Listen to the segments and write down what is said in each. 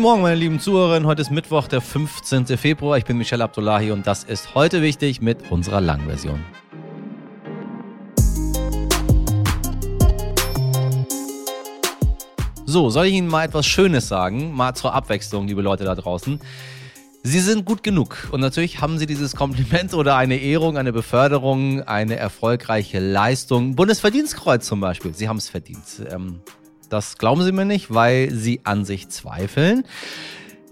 Guten Morgen, meine lieben Zuhörerinnen. Heute ist Mittwoch, der 15. Februar. Ich bin Michelle Abdullahi und das ist heute wichtig mit unserer Langversion. So, soll ich Ihnen mal etwas Schönes sagen? Mal zur Abwechslung, liebe Leute da draußen. Sie sind gut genug und natürlich haben Sie dieses Kompliment oder eine Ehrung, eine Beförderung, eine erfolgreiche Leistung. Bundesverdienstkreuz zum Beispiel. Sie haben es verdient. Ähm, das glauben Sie mir nicht, weil Sie an sich zweifeln.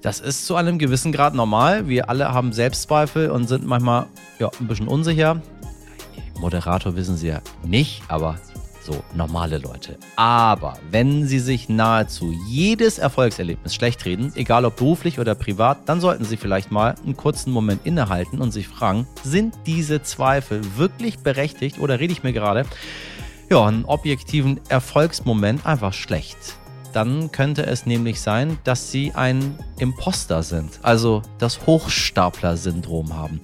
Das ist zu einem gewissen Grad normal. Wir alle haben Selbstzweifel und sind manchmal ja, ein bisschen unsicher. Moderator wissen Sie ja nicht, aber so normale Leute. Aber wenn Sie sich nahezu jedes Erfolgserlebnis schlecht reden, egal ob beruflich oder privat, dann sollten Sie vielleicht mal einen kurzen Moment innehalten und sich fragen, sind diese Zweifel wirklich berechtigt oder rede ich mir gerade ja, einen objektiven Erfolgsmoment einfach schlecht? Dann könnte es nämlich sein, dass Sie ein Imposter sind, also das Hochstapler-Syndrom haben.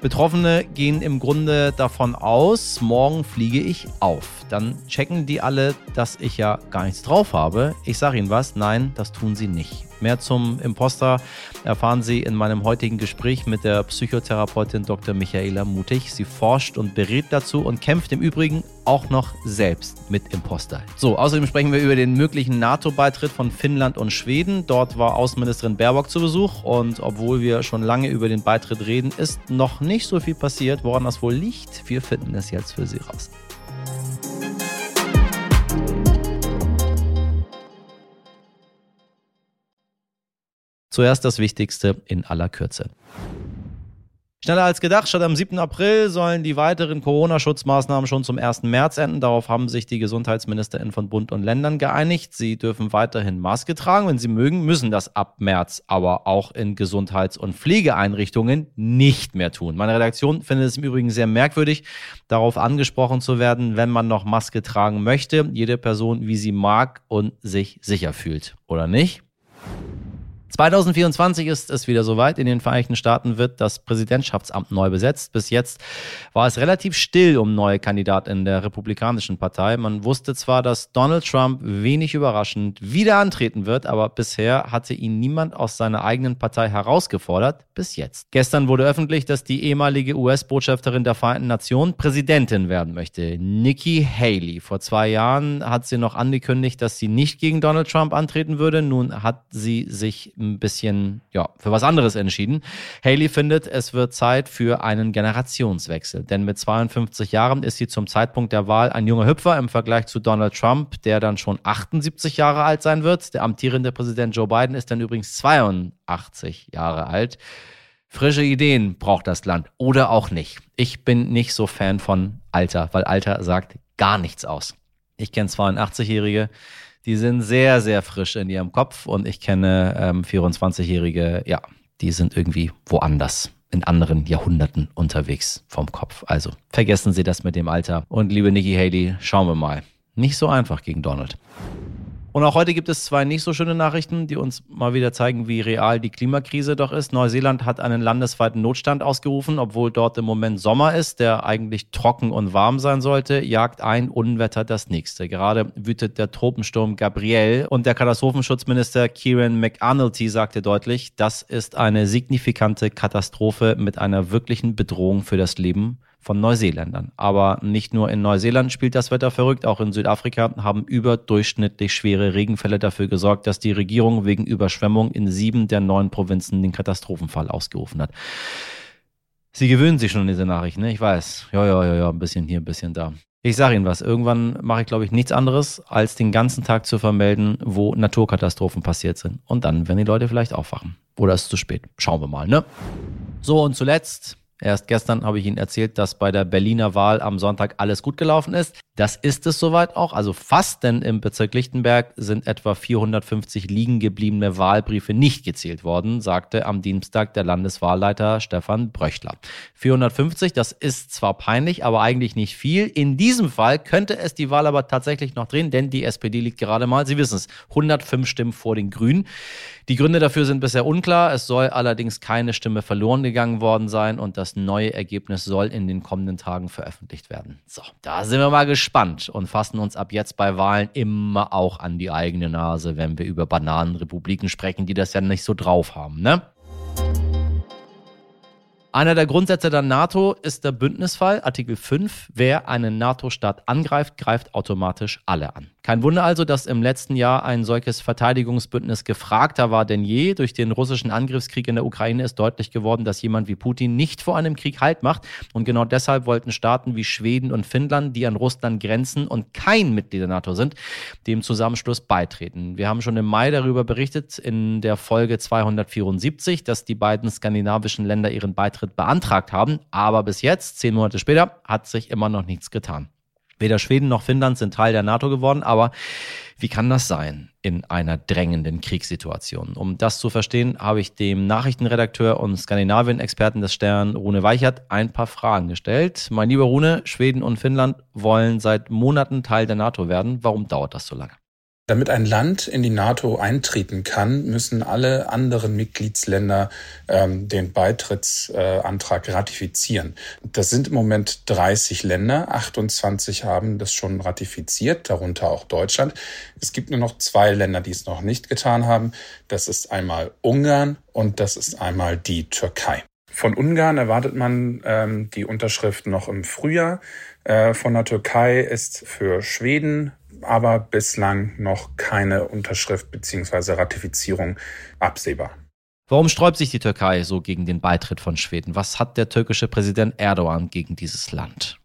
Betroffene gehen im Grunde davon aus, morgen fliege ich auf. Dann checken die alle, dass ich ja gar nichts drauf habe. Ich sage Ihnen was, nein, das tun sie nicht. Mehr zum Imposter erfahren Sie in meinem heutigen Gespräch mit der Psychotherapeutin Dr. Michaela Mutig. Sie forscht und berät dazu und kämpft im Übrigen auch noch selbst mit Imposter. So, außerdem sprechen wir über den möglichen NATO-Beitritt von Finnland und Schweden. Dort war Außenministerin Baerbock zu Besuch und obwohl wir schon lange über den Beitritt reden, ist noch nicht so viel passiert. Woran das wohl liegt, wir finden es jetzt für Sie raus. Zuerst das Wichtigste in aller Kürze. Schneller als gedacht, statt am 7. April sollen die weiteren Corona-Schutzmaßnahmen schon zum 1. März enden. Darauf haben sich die GesundheitsministerInnen von Bund und Ländern geeinigt. Sie dürfen weiterhin Maske tragen. Wenn sie mögen, müssen das ab März aber auch in Gesundheits- und Pflegeeinrichtungen nicht mehr tun. Meine Redaktion findet es im Übrigen sehr merkwürdig, darauf angesprochen zu werden, wenn man noch Maske tragen möchte. Jede Person, wie sie mag und sich sicher fühlt. Oder nicht? 2024 ist es wieder soweit. In den Vereinigten Staaten wird das Präsidentschaftsamt neu besetzt. Bis jetzt war es relativ still um neue Kandidaten in der Republikanischen Partei. Man wusste zwar, dass Donald Trump wenig überraschend wieder antreten wird, aber bisher hatte ihn niemand aus seiner eigenen Partei herausgefordert. Bis jetzt. Gestern wurde öffentlich, dass die ehemalige US-Botschafterin der Vereinten Nationen Präsidentin werden möchte. Nikki Haley. Vor zwei Jahren hat sie noch angekündigt, dass sie nicht gegen Donald Trump antreten würde. Nun hat sie sich ein bisschen ja, für was anderes entschieden. Haley findet, es wird Zeit für einen Generationswechsel. Denn mit 52 Jahren ist sie zum Zeitpunkt der Wahl ein junger Hüpfer im Vergleich zu Donald Trump, der dann schon 78 Jahre alt sein wird. Der amtierende Präsident Joe Biden ist dann übrigens 82 Jahre alt. Frische Ideen braucht das Land oder auch nicht. Ich bin nicht so Fan von Alter, weil Alter sagt gar nichts aus. Ich kenne 82-Jährige, die sind sehr, sehr frisch in ihrem Kopf und ich kenne ähm, 24-Jährige, ja, die sind irgendwie woanders in anderen Jahrhunderten unterwegs vom Kopf. Also vergessen Sie das mit dem Alter. Und liebe Nikki Haley, schauen wir mal. Nicht so einfach gegen Donald. Und auch heute gibt es zwei nicht so schöne Nachrichten, die uns mal wieder zeigen, wie real die Klimakrise doch ist. Neuseeland hat einen landesweiten Notstand ausgerufen, obwohl dort im Moment Sommer ist, der eigentlich trocken und warm sein sollte, jagt ein Unwetter das nächste. Gerade wütet der Tropensturm Gabriel und der Katastrophenschutzminister Kieran McAnulty sagte deutlich, das ist eine signifikante Katastrophe mit einer wirklichen Bedrohung für das Leben von Neuseeländern. Aber nicht nur in Neuseeland spielt das Wetter verrückt, auch in Südafrika haben überdurchschnittlich schwere Regenfälle dafür gesorgt, dass die Regierung wegen Überschwemmung in sieben der neun Provinzen den Katastrophenfall ausgerufen hat. Sie gewöhnen sich schon an diese Nachrichten, ne? Ich weiß. Ja, ja, ja, ja, ein bisschen hier, ein bisschen da. Ich sage Ihnen was, irgendwann mache ich, glaube ich, nichts anderes, als den ganzen Tag zu vermelden, wo Naturkatastrophen passiert sind. Und dann werden die Leute vielleicht aufwachen. Oder ist es zu spät. Schauen wir mal, ne? So, und zuletzt Erst gestern habe ich Ihnen erzählt, dass bei der Berliner Wahl am Sonntag alles gut gelaufen ist. Das ist es soweit auch, also fast, denn im Bezirk Lichtenberg sind etwa 450 liegen gebliebene Wahlbriefe nicht gezählt worden, sagte am Dienstag der Landeswahlleiter Stefan Bröchler. 450, das ist zwar peinlich, aber eigentlich nicht viel. In diesem Fall könnte es die Wahl aber tatsächlich noch drehen, denn die SPD liegt gerade mal, Sie wissen es, 105 Stimmen vor den Grünen. Die Gründe dafür sind bisher unklar. Es soll allerdings keine Stimme verloren gegangen worden sein und das Das neue Ergebnis soll in den kommenden Tagen veröffentlicht werden. So, da sind wir mal gespannt und fassen uns ab jetzt bei Wahlen immer auch an die eigene Nase, wenn wir über Bananenrepubliken sprechen, die das ja nicht so drauf haben, ne? Einer der Grundsätze der NATO ist der Bündnisfall, Artikel 5. Wer einen NATO-Staat angreift, greift automatisch alle an. Kein Wunder also, dass im letzten Jahr ein solches Verteidigungsbündnis gefragter war denn je. Durch den russischen Angriffskrieg in der Ukraine ist deutlich geworden, dass jemand wie Putin nicht vor einem Krieg Halt macht. Und genau deshalb wollten Staaten wie Schweden und Finnland, die an Russland grenzen und kein Mitglied der NATO sind, dem Zusammenschluss beitreten. Wir haben schon im Mai darüber berichtet in der Folge 274, dass die beiden skandinavischen Länder ihren Beitritt beantragt haben. Aber bis jetzt, zehn Monate später, hat sich immer noch nichts getan. Weder Schweden noch Finnland sind Teil der NATO geworden, aber wie kann das sein in einer drängenden Kriegssituation? Um das zu verstehen, habe ich dem Nachrichtenredakteur und Skandinavien-Experten des Stern, Rune Weichert, ein paar Fragen gestellt. Mein lieber Rune, Schweden und Finnland wollen seit Monaten Teil der NATO werden. Warum dauert das so lange? Damit ein Land in die NATO eintreten kann, müssen alle anderen Mitgliedsländer ähm, den Beitrittsantrag ratifizieren. Das sind im Moment 30 Länder, 28 haben das schon ratifiziert, darunter auch Deutschland. Es gibt nur noch zwei Länder, die es noch nicht getan haben. Das ist einmal Ungarn und das ist einmal die Türkei. Von Ungarn erwartet man ähm, die Unterschrift noch im Frühjahr. Äh, von der Türkei ist für Schweden aber bislang noch keine Unterschrift bzw. Ratifizierung absehbar. Warum sträubt sich die Türkei so gegen den Beitritt von Schweden? Was hat der türkische Präsident Erdogan gegen dieses Land?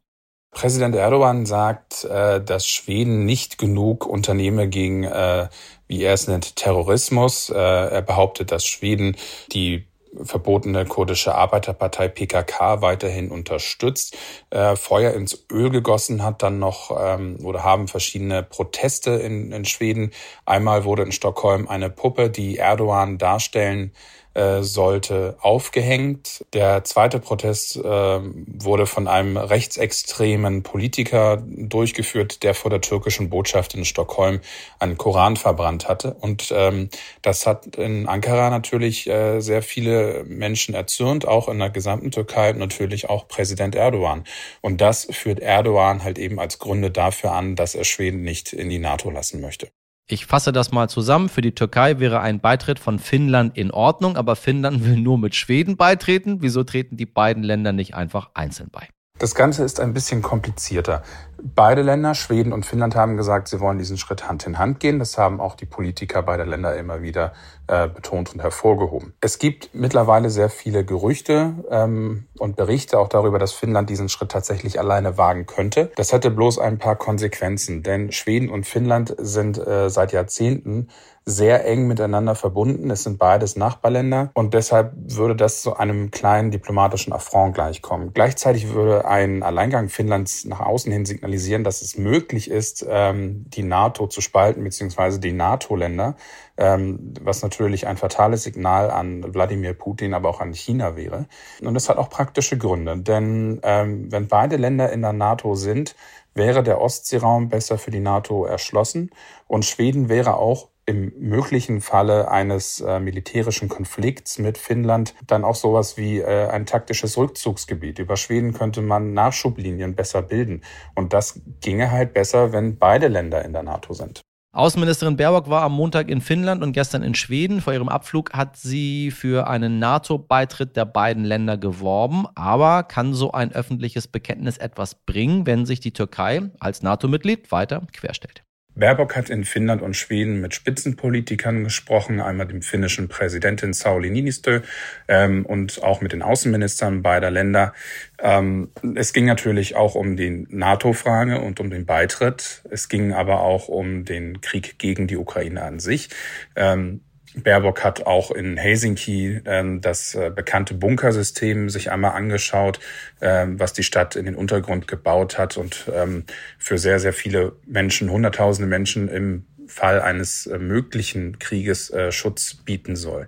Präsident Erdogan sagt, äh, dass Schweden nicht genug unternehme gegen, äh, wie er es nennt, Terrorismus. Äh, er behauptet, dass Schweden die verbotene kurdische Arbeiterpartei PKK weiterhin unterstützt, äh, Feuer ins Öl gegossen hat, dann noch ähm, oder haben verschiedene Proteste in, in Schweden. Einmal wurde in Stockholm eine Puppe, die Erdogan darstellen äh, sollte aufgehängt. Der zweite Protest äh, wurde von einem rechtsextremen Politiker durchgeführt, der vor der türkischen Botschaft in Stockholm einen Koran verbrannt hatte. Und ähm, das hat in Ankara natürlich äh, sehr viele Menschen erzürnt, auch in der gesamten Türkei und natürlich auch Präsident Erdogan. Und das führt Erdogan halt eben als Gründe dafür an, dass er Schweden nicht in die NATO lassen möchte. Ich fasse das mal zusammen. Für die Türkei wäre ein Beitritt von Finnland in Ordnung, aber Finnland will nur mit Schweden beitreten. Wieso treten die beiden Länder nicht einfach einzeln bei? Das Ganze ist ein bisschen komplizierter. Beide Länder, Schweden und Finnland, haben gesagt, sie wollen diesen Schritt Hand in Hand gehen. Das haben auch die Politiker beider Länder immer wieder äh, betont und hervorgehoben. Es gibt mittlerweile sehr viele Gerüchte ähm, und Berichte auch darüber, dass Finnland diesen Schritt tatsächlich alleine wagen könnte. Das hätte bloß ein paar Konsequenzen, denn Schweden und Finnland sind äh, seit Jahrzehnten sehr eng miteinander verbunden. Es sind beides Nachbarländer und deshalb würde das zu einem kleinen diplomatischen Affront gleichkommen. Gleichzeitig würde ein Alleingang Finnlands nach außen hin signalisieren, dass es möglich ist, ähm, die NATO zu spalten, beziehungsweise die NATO-Länder, ähm, was natürlich ein fatales Signal an Wladimir Putin, aber auch an China wäre. Und das hat auch praktische Gründe, denn ähm, wenn beide Länder in der NATO sind, wäre der Ostseeraum besser für die NATO erschlossen und Schweden wäre auch im möglichen Falle eines äh, militärischen Konflikts mit Finnland dann auch sowas wie äh, ein taktisches Rückzugsgebiet. Über Schweden könnte man Nachschublinien besser bilden. Und das ginge halt besser, wenn beide Länder in der NATO sind. Außenministerin Baerbock war am Montag in Finnland und gestern in Schweden. Vor ihrem Abflug hat sie für einen NATO-Beitritt der beiden Länder geworben. Aber kann so ein öffentliches Bekenntnis etwas bringen, wenn sich die Türkei als NATO-Mitglied weiter querstellt? Baerbock hat in Finnland und Schweden mit Spitzenpolitikern gesprochen, einmal dem finnischen Präsidentin Sauli Niinistö ähm, und auch mit den Außenministern beider Länder. Ähm, es ging natürlich auch um die NATO-Frage und um den Beitritt. Es ging aber auch um den Krieg gegen die Ukraine an sich. Ähm, Baerbock hat auch in Helsinki ähm, das äh, bekannte Bunkersystem sich einmal angeschaut, ähm, was die Stadt in den Untergrund gebaut hat und ähm, für sehr, sehr viele Menschen, Hunderttausende Menschen im Fall eines äh, möglichen Krieges äh, Schutz bieten soll.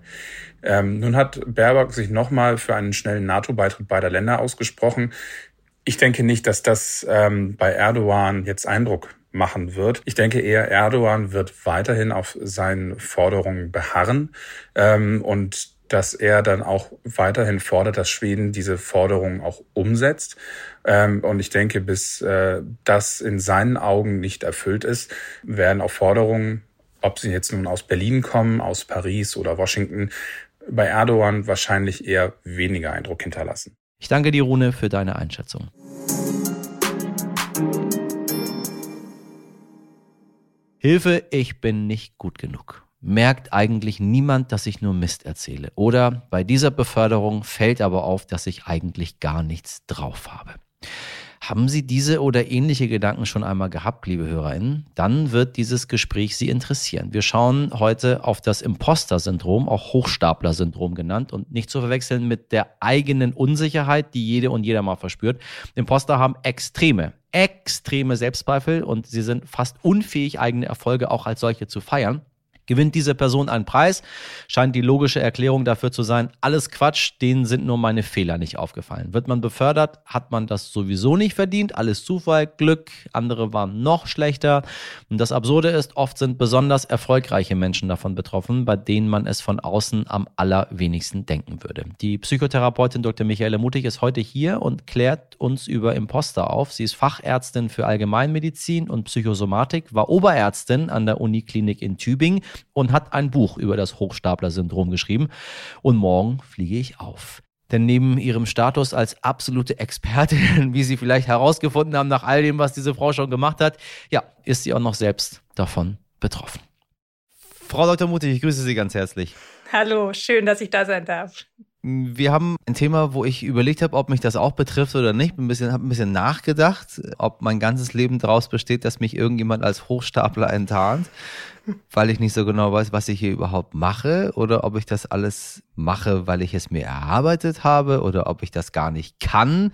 Ähm, nun hat Baerbock sich nochmal für einen schnellen NATO-Beitritt beider Länder ausgesprochen. Ich denke nicht, dass das ähm, bei Erdogan jetzt Eindruck machen wird. Ich denke eher, Erdogan wird weiterhin auf seinen Forderungen beharren ähm, und dass er dann auch weiterhin fordert, dass Schweden diese Forderungen auch umsetzt. Ähm, und ich denke, bis äh, das in seinen Augen nicht erfüllt ist, werden auch Forderungen, ob sie jetzt nun aus Berlin kommen, aus Paris oder Washington, bei Erdogan wahrscheinlich eher weniger Eindruck hinterlassen. Ich danke dir, Rune, für deine Einschätzung. Hilfe, ich bin nicht gut genug. Merkt eigentlich niemand, dass ich nur Mist erzähle. Oder bei dieser Beförderung fällt aber auf, dass ich eigentlich gar nichts drauf habe. Haben Sie diese oder ähnliche Gedanken schon einmal gehabt, liebe HörerInnen? Dann wird dieses Gespräch Sie interessieren. Wir schauen heute auf das Imposter-Syndrom, auch Hochstapler-Syndrom genannt und nicht zu verwechseln mit der eigenen Unsicherheit, die jede und jeder mal verspürt. Imposter haben extreme, extreme Selbstzweifel und sie sind fast unfähig, eigene Erfolge auch als solche zu feiern. Gewinnt diese Person einen Preis, scheint die logische Erklärung dafür zu sein, alles Quatsch, denen sind nur meine Fehler nicht aufgefallen. Wird man befördert, hat man das sowieso nicht verdient, alles Zufall, Glück, andere waren noch schlechter. Und das Absurde ist, oft sind besonders erfolgreiche Menschen davon betroffen, bei denen man es von außen am allerwenigsten denken würde. Die Psychotherapeutin Dr. Michaela Mutig ist heute hier und klärt uns über Imposter auf. Sie ist Fachärztin für Allgemeinmedizin und Psychosomatik, war Oberärztin an der Uniklinik in Tübingen und hat ein Buch über das Hochstapler-Syndrom geschrieben. Und morgen fliege ich auf. Denn neben ihrem Status als absolute Expertin, wie Sie vielleicht herausgefunden haben, nach all dem, was diese Frau schon gemacht hat, ja, ist sie auch noch selbst davon betroffen. Frau Dr. Mutig, ich grüße Sie ganz herzlich. Hallo, schön, dass ich da sein darf. Wir haben ein Thema, wo ich überlegt habe, ob mich das auch betrifft oder nicht. Ein bisschen, habe ein bisschen nachgedacht, ob mein ganzes Leben daraus besteht, dass mich irgendjemand als Hochstapler enttarnt, weil ich nicht so genau weiß, was ich hier überhaupt mache, oder ob ich das alles mache, weil ich es mir erarbeitet habe, oder ob ich das gar nicht kann.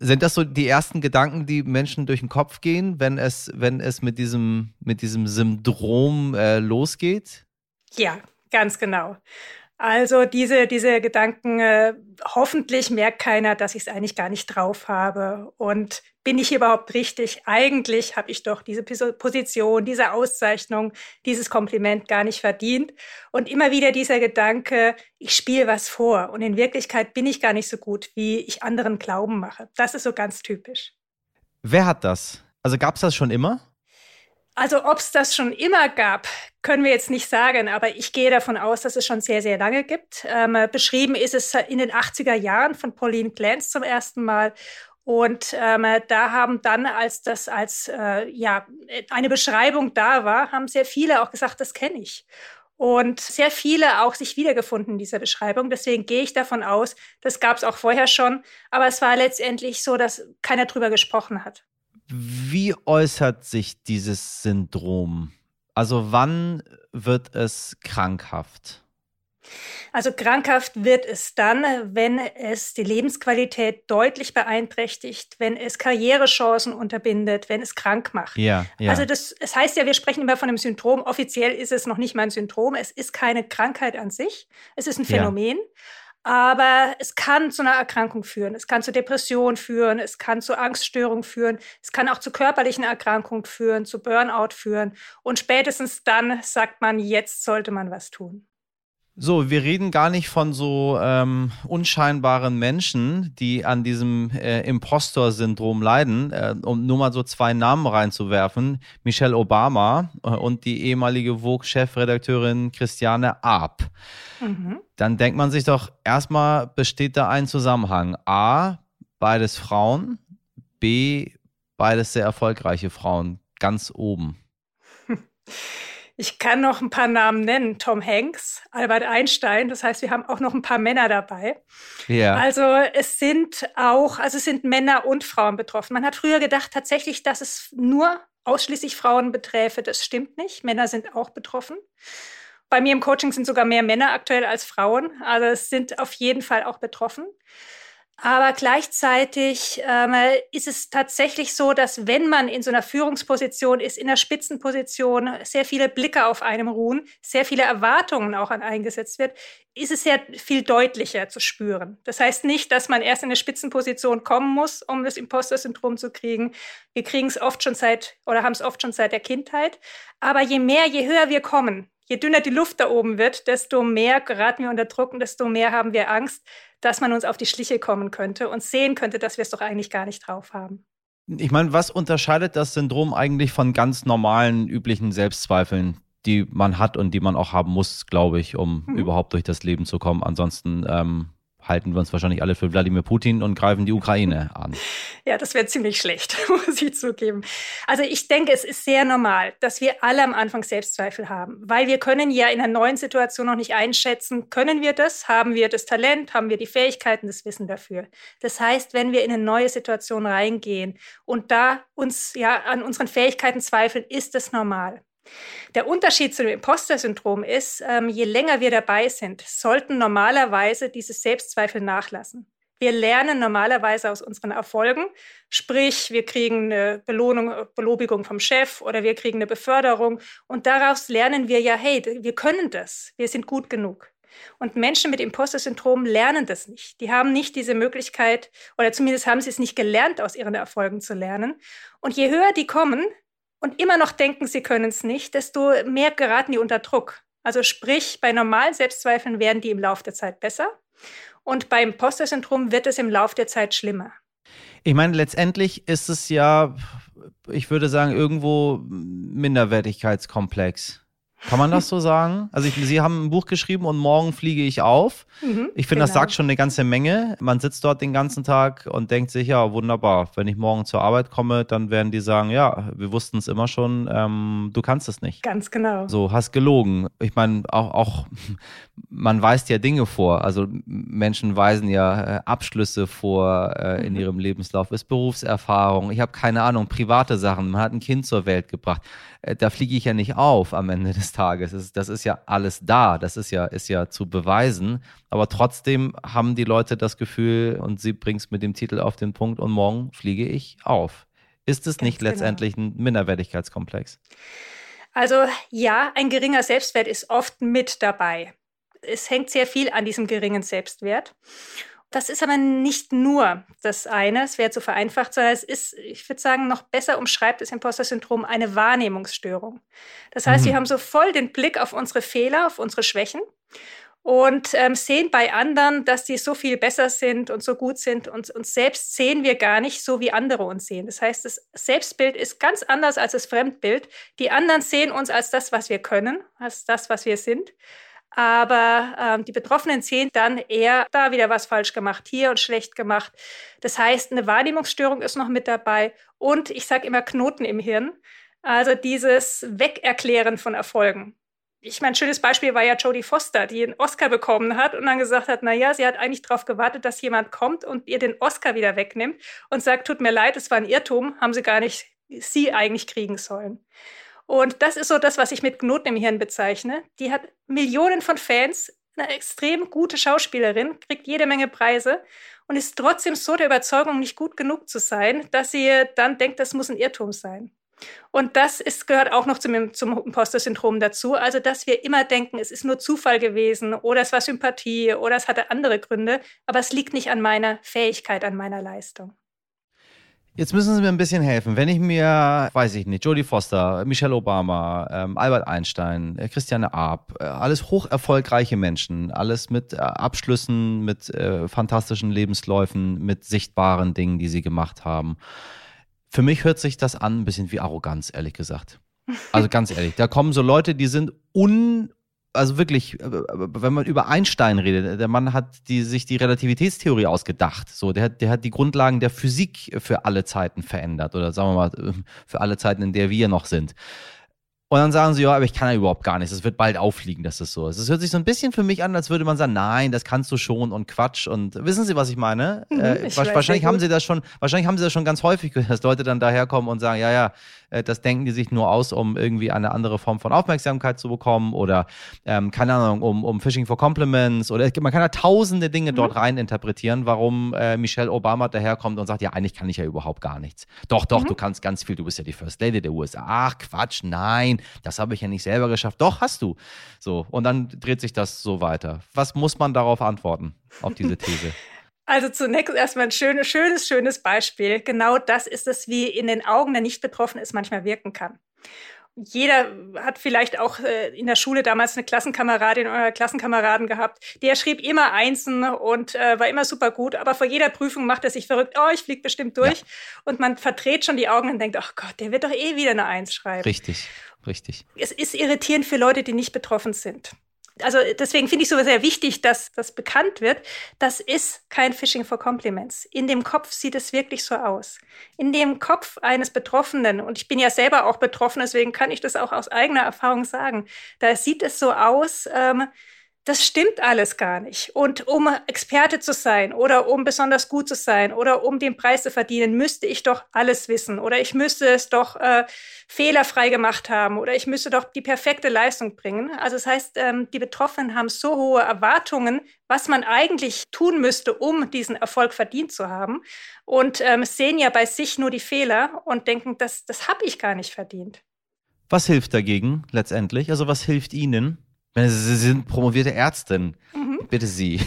Sind das so die ersten Gedanken, die Menschen durch den Kopf gehen, wenn es, wenn es mit diesem, mit diesem Syndrom äh, losgeht? Ja, ganz genau. Also diese, diese Gedanken, äh, hoffentlich merkt keiner, dass ich es eigentlich gar nicht drauf habe. Und bin ich überhaupt richtig? Eigentlich habe ich doch diese Position, diese Auszeichnung, dieses Kompliment gar nicht verdient. Und immer wieder dieser Gedanke, ich spiele was vor. Und in Wirklichkeit bin ich gar nicht so gut, wie ich anderen Glauben mache. Das ist so ganz typisch. Wer hat das? Also gab es das schon immer? Also ob es das schon immer gab, können wir jetzt nicht sagen, aber ich gehe davon aus, dass es schon sehr, sehr lange gibt. Ähm, beschrieben ist es in den 80er Jahren von Pauline Clance zum ersten Mal. Und ähm, da haben dann, als das als äh, ja eine Beschreibung da war, haben sehr viele auch gesagt, das kenne ich. Und sehr viele auch sich wiedergefunden in dieser Beschreibung. Deswegen gehe ich davon aus, das gab es auch vorher schon. Aber es war letztendlich so, dass keiner drüber gesprochen hat. Wie äußert sich dieses Syndrom? Also wann wird es krankhaft? Also krankhaft wird es dann, wenn es die Lebensqualität deutlich beeinträchtigt, wenn es Karrierechancen unterbindet, wenn es krank macht. Ja, ja. Also das, es heißt ja, wir sprechen immer von einem Syndrom. Offiziell ist es noch nicht mal ein Syndrom. Es ist keine Krankheit an sich. Es ist ein Phänomen. Ja. Aber es kann zu einer Erkrankung führen. Es kann zu Depression führen. Es kann zu Angststörungen führen. Es kann auch zu körperlichen Erkrankungen führen, zu Burnout führen. Und spätestens dann sagt man, jetzt sollte man was tun. So, wir reden gar nicht von so ähm, unscheinbaren Menschen, die an diesem äh, Impostor-Syndrom leiden. Äh, um nur mal so zwei Namen reinzuwerfen: Michelle Obama äh, und die ehemalige Vogue-Chefredakteurin Christiane Arp. Mhm. Dann denkt man sich doch, erstmal besteht da ein Zusammenhang. A, beides Frauen. B, beides sehr erfolgreiche Frauen. Ganz oben. Ich kann noch ein paar Namen nennen. Tom Hanks, Albert Einstein. Das heißt, wir haben auch noch ein paar Männer dabei. Ja. Also es sind auch, also es sind Männer und Frauen betroffen. Man hat früher gedacht tatsächlich, dass es nur ausschließlich Frauen beträfe. Das stimmt nicht. Männer sind auch betroffen. Bei mir im Coaching sind sogar mehr Männer aktuell als Frauen. Also es sind auf jeden Fall auch betroffen. Aber gleichzeitig ähm, ist es tatsächlich so, dass wenn man in so einer Führungsposition ist, in einer Spitzenposition, sehr viele Blicke auf einem ruhen, sehr viele Erwartungen auch an eingesetzt wird, ist es sehr viel deutlicher zu spüren. Das heißt nicht, dass man erst in eine Spitzenposition kommen muss, um das Imposter-Syndrom zu kriegen. Wir kriegen es oft schon seit oder haben es oft schon seit der Kindheit. Aber je mehr, je höher wir kommen, Je dünner die Luft da oben wird, desto mehr geraten wir unter Druck und desto mehr haben wir Angst, dass man uns auf die Schliche kommen könnte und sehen könnte, dass wir es doch eigentlich gar nicht drauf haben. Ich meine, was unterscheidet das Syndrom eigentlich von ganz normalen, üblichen Selbstzweifeln, die man hat und die man auch haben muss, glaube ich, um mhm. überhaupt durch das Leben zu kommen? Ansonsten ähm, halten wir uns wahrscheinlich alle für Wladimir Putin und greifen die Ukraine an. Ja, das wäre ziemlich schlecht, muss ich zugeben. Also ich denke, es ist sehr normal, dass wir alle am Anfang Selbstzweifel haben, weil wir können ja in einer neuen Situation noch nicht einschätzen, können wir das, haben wir das Talent, haben wir die Fähigkeiten, das Wissen dafür. Das heißt, wenn wir in eine neue Situation reingehen und da uns ja an unseren Fähigkeiten zweifeln, ist das normal. Der Unterschied zu dem Imposter-Syndrom ist, ähm, je länger wir dabei sind, sollten normalerweise diese Selbstzweifel nachlassen. Wir lernen normalerweise aus unseren Erfolgen, sprich, wir kriegen eine Belohnung, Belobigung vom Chef oder wir kriegen eine Beförderung und daraus lernen wir ja, hey, wir können das, wir sind gut genug. Und Menschen mit Imposter-Syndrom lernen das nicht. Die haben nicht diese Möglichkeit oder zumindest haben sie es nicht gelernt, aus ihren Erfolgen zu lernen. Und je höher die kommen, und immer noch denken, sie können es nicht, desto mehr geraten die unter Druck. Also sprich, bei normalen Selbstzweifeln werden die im Laufe der Zeit besser und beim Poster-Syndrom wird es im Laufe der Zeit schlimmer. Ich meine, letztendlich ist es ja, ich würde sagen, irgendwo Minderwertigkeitskomplex. Kann man das so sagen? Also ich, Sie haben ein Buch geschrieben und morgen fliege ich auf. Mhm, ich finde, genau. das sagt schon eine ganze Menge. Man sitzt dort den ganzen Tag und denkt sich, ja, wunderbar. Wenn ich morgen zur Arbeit komme, dann werden die sagen, ja, wir wussten es immer schon, ähm, du kannst es nicht. Ganz genau. So, hast gelogen. Ich meine, auch, auch man weist ja Dinge vor. Also Menschen weisen ja äh, Abschlüsse vor äh, in mhm. ihrem Lebenslauf. Ist Berufserfahrung. Ich habe keine Ahnung, private Sachen. Man hat ein Kind zur Welt gebracht. Äh, da fliege ich ja nicht auf am Ende des Tages. Das ist, das ist ja alles da. Das ist ja, ist ja zu beweisen. Aber trotzdem haben die Leute das Gefühl, und sie bringt es mit dem Titel auf den Punkt, und morgen fliege ich auf. Ist es Ganz nicht genau. letztendlich ein Minderwertigkeitskomplex? Also ja, ein geringer Selbstwert ist oft mit dabei. Es hängt sehr viel an diesem geringen Selbstwert. Das ist aber nicht nur das eine, es wäre zu vereinfacht, sondern es ist, ich würde sagen, noch besser umschreibt das Imposter-Syndrom eine Wahrnehmungsstörung. Das heißt, mhm. wir haben so voll den Blick auf unsere Fehler, auf unsere Schwächen und ähm, sehen bei anderen, dass die so viel besser sind und so gut sind und uns selbst sehen wir gar nicht so, wie andere uns sehen. Das heißt, das Selbstbild ist ganz anders als das Fremdbild. Die anderen sehen uns als das, was wir können, als das, was wir sind. Aber ähm, die Betroffenen sehen dann eher da wieder was falsch gemacht, hier und schlecht gemacht. Das heißt, eine Wahrnehmungsstörung ist noch mit dabei und ich sage immer Knoten im Hirn. Also dieses Wegerklären von Erfolgen. Ich mein schönes Beispiel war ja Jodie Foster, die einen Oscar bekommen hat und dann gesagt hat, na ja, sie hat eigentlich darauf gewartet, dass jemand kommt und ihr den Oscar wieder wegnimmt und sagt, tut mir leid, es war ein Irrtum, haben sie gar nicht sie eigentlich kriegen sollen. Und das ist so das, was ich mit Knoten im Hirn bezeichne. Die hat Millionen von Fans, eine extrem gute Schauspielerin, kriegt jede Menge Preise und ist trotzdem so der Überzeugung, nicht gut genug zu sein, dass sie dann denkt, das muss ein Irrtum sein. Und das ist, gehört auch noch zum, zum Imposter-Syndrom dazu. Also, dass wir immer denken, es ist nur Zufall gewesen oder es war Sympathie oder es hatte andere Gründe, aber es liegt nicht an meiner Fähigkeit, an meiner Leistung. Jetzt müssen Sie mir ein bisschen helfen. Wenn ich mir, weiß ich nicht, Jodie Foster, Michelle Obama, ähm, Albert Einstein, äh, Christiane Arp, äh, alles hoch erfolgreiche Menschen, alles mit äh, Abschlüssen, mit äh, fantastischen Lebensläufen, mit sichtbaren Dingen, die sie gemacht haben. Für mich hört sich das an ein bisschen wie Arroganz, ehrlich gesagt. Also ganz ehrlich, da kommen so Leute, die sind un also wirklich, äh, wenn man über Einstein redet, der Mann hat die, sich die Relativitätstheorie ausgedacht. So, der hat, der hat die Grundlagen der Physik für alle Zeiten verändert oder sagen wir mal für alle Zeiten, in der wir noch sind. Und dann sagen sie, ja, aber ich kann ja überhaupt gar nichts. Es wird bald auffliegen, dass das so ist. Es hört sich so ein bisschen für mich an, als würde man sagen, nein, das kannst du schon und Quatsch. Und wissen Sie, was ich meine? Mhm, äh, ich wahrscheinlich haben Sie das schon, wahrscheinlich haben Sie das schon ganz häufig gehört, dass Leute dann daherkommen und sagen, ja, ja, äh, das denken die sich nur aus, um irgendwie eine andere Form von Aufmerksamkeit zu bekommen oder ähm, keine Ahnung, um, um Phishing for Compliments oder man kann ja tausende Dinge mhm. dort rein interpretieren, warum äh, Michelle Obama daherkommt und sagt, ja, eigentlich kann ich ja überhaupt gar nichts. Doch, doch, mhm. du kannst ganz viel, du bist ja die First Lady der USA. Ach, Quatsch, nein das habe ich ja nicht selber geschafft. Doch, hast du. So, und dann dreht sich das so weiter. Was muss man darauf antworten, auf diese These? Also zunächst erstmal ein schönes, schönes, schönes Beispiel. Genau das ist es, wie in den Augen der Nicht-Betroffenen es manchmal wirken kann. jeder hat vielleicht auch äh, in der Schule damals eine Klassenkameradin oder Klassenkameraden gehabt. Der schrieb immer Einsen und äh, war immer super gut, aber vor jeder Prüfung macht er sich verrückt. Oh, ich fliege bestimmt durch. Ja. Und man verdreht schon die Augen und denkt, ach Gott, der wird doch eh wieder eine Eins schreiben. Richtig, richtig. Es ist irritierend für Leute, die nicht betroffen sind also deswegen finde ich so sehr wichtig, dass das bekannt wird. Das ist kein Phishing for Compliments. In dem Kopf sieht es wirklich so aus. In dem Kopf eines Betroffenen, und ich bin ja selber auch betroffen, deswegen kann ich das auch aus eigener Erfahrung sagen, da sieht es so aus, ähm, das stimmt alles gar nicht. Und um Experte zu sein oder um besonders gut zu sein oder um den Preis zu verdienen, müsste ich doch alles wissen oder ich müsste es doch äh, fehlerfrei gemacht haben oder ich müsste doch die perfekte Leistung bringen. Also das heißt, ähm, die Betroffenen haben so hohe Erwartungen, was man eigentlich tun müsste, um diesen Erfolg verdient zu haben und ähm, sehen ja bei sich nur die Fehler und denken, das, das habe ich gar nicht verdient. Was hilft dagegen letztendlich? Also was hilft Ihnen? Sie sind promovierte Ärztin. Mhm. Bitte Sie.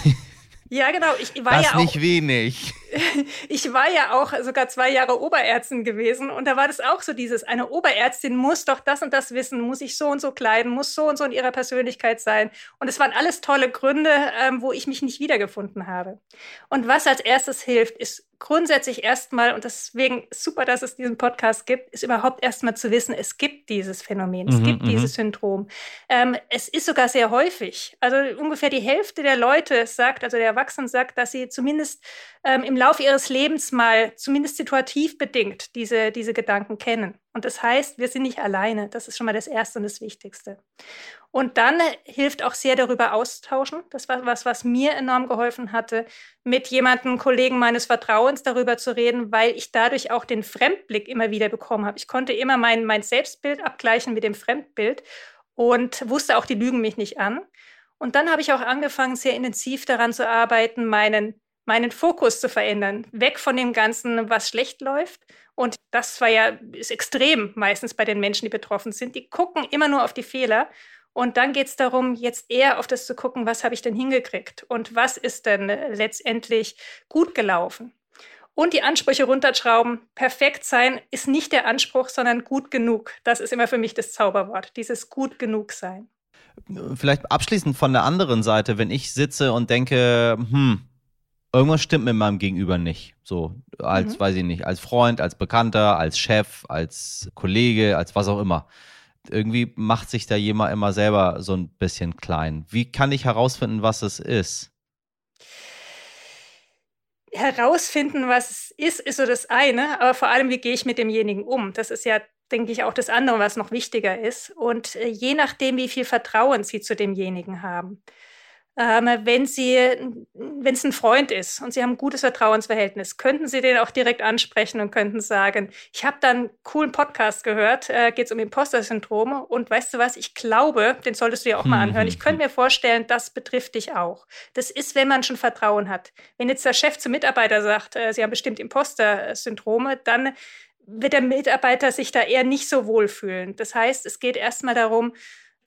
Ja, genau. Ich war das ja auch, nicht wenig. ich war ja auch sogar zwei Jahre Oberärztin gewesen und da war das auch so dieses, eine Oberärztin muss doch das und das wissen, muss sich so und so kleiden, muss so und so in ihrer Persönlichkeit sein. Und es waren alles tolle Gründe, ähm, wo ich mich nicht wiedergefunden habe. Und was als erstes hilft, ist grundsätzlich erstmal, und deswegen super, dass es diesen Podcast gibt, ist überhaupt erstmal zu wissen, es gibt dieses Phänomen, es mhm, gibt dieses mhm. Syndrom. Ähm, es ist sogar sehr häufig. Also ungefähr die Hälfte der Leute sagt, also der Erwachsenen sagt, dass sie zumindest ähm, im Laufe ihres Lebens mal, zumindest situativ bedingt, diese, diese Gedanken kennen. Und das heißt, wir sind nicht alleine. Das ist schon mal das Erste und das Wichtigste. Und dann hilft auch sehr darüber austauschen. Das war was, was mir enorm geholfen hatte, mit jemandem, Kollegen meines Vertrauens darüber zu reden, weil ich dadurch auch den Fremdblick immer wieder bekommen habe. Ich konnte immer mein, mein Selbstbild abgleichen mit dem Fremdbild und wusste auch, die lügen mich nicht an. Und dann habe ich auch angefangen, sehr intensiv daran zu arbeiten, meinen meinen Fokus zu verändern, weg von dem Ganzen, was schlecht läuft. Und das war ja ist extrem meistens bei den Menschen, die betroffen sind. Die gucken immer nur auf die Fehler. Und dann geht es darum, jetzt eher auf das zu gucken, was habe ich denn hingekriegt und was ist denn letztendlich gut gelaufen. Und die Ansprüche runterschrauben. Perfekt sein ist nicht der Anspruch, sondern gut genug. Das ist immer für mich das Zauberwort, dieses gut genug sein. Vielleicht abschließend von der anderen Seite, wenn ich sitze und denke, hm, irgendwas stimmt mit meinem Gegenüber nicht. So als, mhm. weiß ich nicht, als Freund, als Bekannter, als Chef, als Kollege, als was auch immer. Irgendwie macht sich da jemand immer selber so ein bisschen klein. Wie kann ich herausfinden, was es ist? Herausfinden, was es ist, ist so das eine, aber vor allem, wie gehe ich mit demjenigen um? Das ist ja, denke ich, auch das andere, was noch wichtiger ist. Und äh, je nachdem, wie viel Vertrauen Sie zu demjenigen haben wenn Sie, wenn es ein Freund ist und Sie haben ein gutes Vertrauensverhältnis, könnten Sie den auch direkt ansprechen und könnten sagen, ich habe da einen coolen Podcast gehört, äh, geht es um Imposter-Syndrome und weißt du was, ich glaube, den solltest du ja auch mal anhören. Ich könnte mir vorstellen, das betrifft dich auch. Das ist, wenn man schon Vertrauen hat. Wenn jetzt der Chef zum Mitarbeiter sagt, äh, Sie haben bestimmt Imposter-Syndrome, dann wird der Mitarbeiter sich da eher nicht so wohl fühlen. Das heißt, es geht erstmal darum,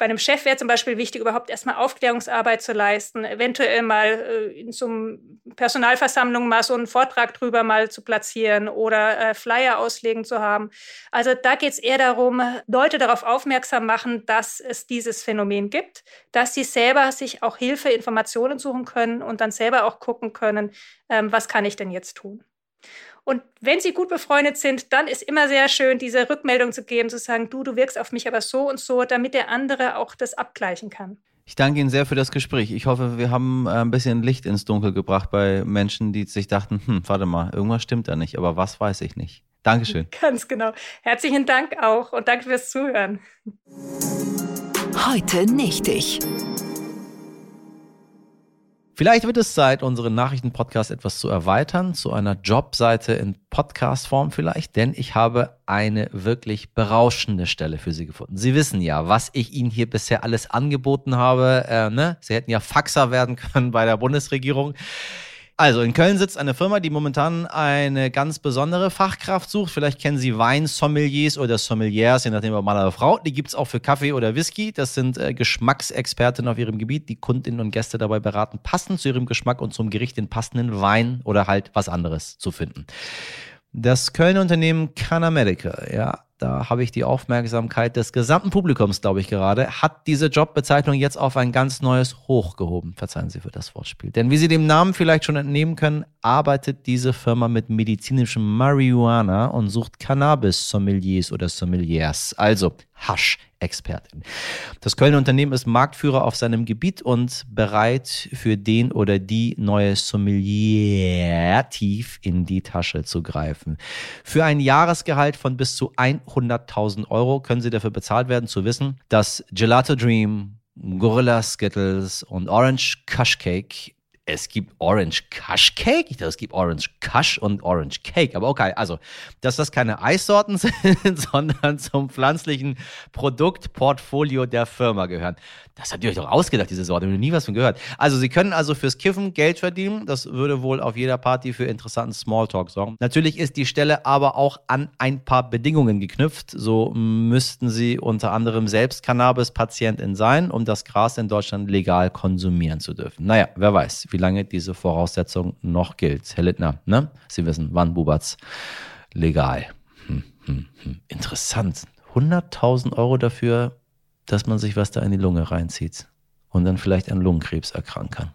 bei einem Chef wäre zum Beispiel wichtig, überhaupt erstmal Aufklärungsarbeit zu leisten, eventuell mal äh, in so einer Personalversammlung mal so einen Vortrag drüber mal zu platzieren oder äh, Flyer auslegen zu haben. Also da geht es eher darum, Leute darauf aufmerksam machen, dass es dieses Phänomen gibt, dass sie selber sich auch Hilfe, Informationen suchen können und dann selber auch gucken können, ähm, was kann ich denn jetzt tun. Und wenn sie gut befreundet sind, dann ist immer sehr schön, diese Rückmeldung zu geben, zu sagen, du, du wirkst auf mich aber so und so, damit der andere auch das abgleichen kann. Ich danke Ihnen sehr für das Gespräch. Ich hoffe, wir haben äh, ein bisschen Licht ins Dunkel gebracht bei Menschen, die sich dachten, hm, warte mal, irgendwas stimmt da nicht, aber was weiß ich nicht. Dankeschön. Ganz genau. Herzlichen Dank auch und danke fürs Zuhören. Heute nicht ich. Vielleicht wird es Zeit, unseren Nachrichtenpodcast etwas zu erweitern, zu einer Jobseite in Podcastform vielleicht, denn ich habe eine wirklich berauschende Stelle für Sie gefunden. Sie wissen ja, was ich Ihnen hier bisher alles angeboten habe. Äh, ne? Sie hätten ja Faxer werden können bei der Bundesregierung. Also in Köln sitzt eine Firma, die momentan eine ganz besondere Fachkraft sucht. Vielleicht kennen Sie Weinsommeliers oder Sommeliers, je nachdem ob Mann oder Frau. Die gibt es auch für Kaffee oder Whisky. Das sind äh, Geschmacksexpertinnen auf ihrem Gebiet, die Kundinnen und Gäste dabei beraten, passend zu ihrem Geschmack und zum Gericht den passenden Wein oder halt was anderes zu finden. Das Kölner Unternehmen Canna Medical, ja, da habe ich die Aufmerksamkeit des gesamten Publikums, glaube ich, gerade, hat diese Jobbezeichnung jetzt auf ein ganz neues Hoch gehoben. Verzeihen Sie für das Wortspiel. Denn wie Sie dem Namen vielleicht schon entnehmen können, arbeitet diese Firma mit medizinischem Marihuana und sucht Cannabis-Sommeliers oder Sommeliers, also Hasch. Expertin. Das Kölner Unternehmen ist Marktführer auf seinem Gebiet und bereit für den oder die neue Sommelier tief in die Tasche zu greifen. Für ein Jahresgehalt von bis zu 100.000 Euro können Sie dafür bezahlt werden, zu wissen, dass Gelato Dream, Gorilla Skittles und Orange Kush Cake es gibt Orange Kush Cake. Ich dachte, es gibt Orange Kush und Orange Cake. Aber okay, also, dass das keine Eissorten sind, sondern zum pflanzlichen Produktportfolio der Firma gehören. Das habt ihr euch doch ausgedacht, diese Sorte. Ich habe nie was von gehört. Also, Sie können also fürs Kiffen Geld verdienen. Das würde wohl auf jeder Party für interessanten Smalltalk sorgen. Natürlich ist die Stelle aber auch an ein paar Bedingungen geknüpft. So müssten Sie unter anderem selbst Cannabis-Patientin sein, um das Gras in Deutschland legal konsumieren zu dürfen. Naja, wer weiß, wie lange diese Voraussetzung noch gilt. Herr Littner, ne? Sie wissen, wann Bubatz legal. Hm, hm, hm. Interessant. 100.000 Euro dafür, dass man sich was da in die Lunge reinzieht und dann vielleicht an Lungenkrebs erkranken kann.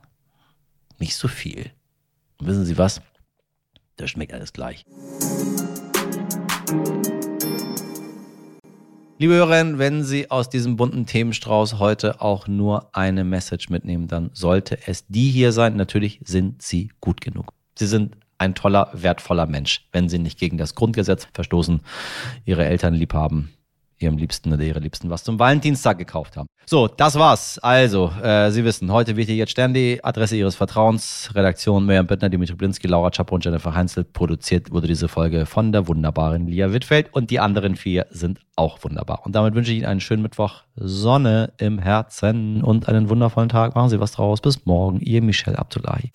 Nicht so viel. Und wissen Sie was? Das schmeckt alles gleich. Liebe Hörerinnen, wenn Sie aus diesem bunten Themenstrauß heute auch nur eine Message mitnehmen, dann sollte es die hier sein. Natürlich sind Sie gut genug. Sie sind ein toller, wertvoller Mensch, wenn Sie nicht gegen das Grundgesetz verstoßen, Ihre Eltern lieb haben, ihrem Liebsten oder ihrer Liebsten was zum Valentinstag gekauft haben. So, das war's. Also, äh, Sie wissen, heute wird hier jetzt Stern.de, Adresse Ihres Vertrauens, Redaktion Miriam Böttner, Dimitri Blinski, Laura Czapo und Jennifer Heinzel. Produziert wurde diese Folge von der wunderbaren Lia Wittfeld und die anderen vier sind auch wunderbar. Und damit wünsche ich Ihnen einen schönen Mittwoch, Sonne im Herzen und einen wundervollen Tag. Machen Sie was draus. Bis morgen. Ihr Michel Abdullahi.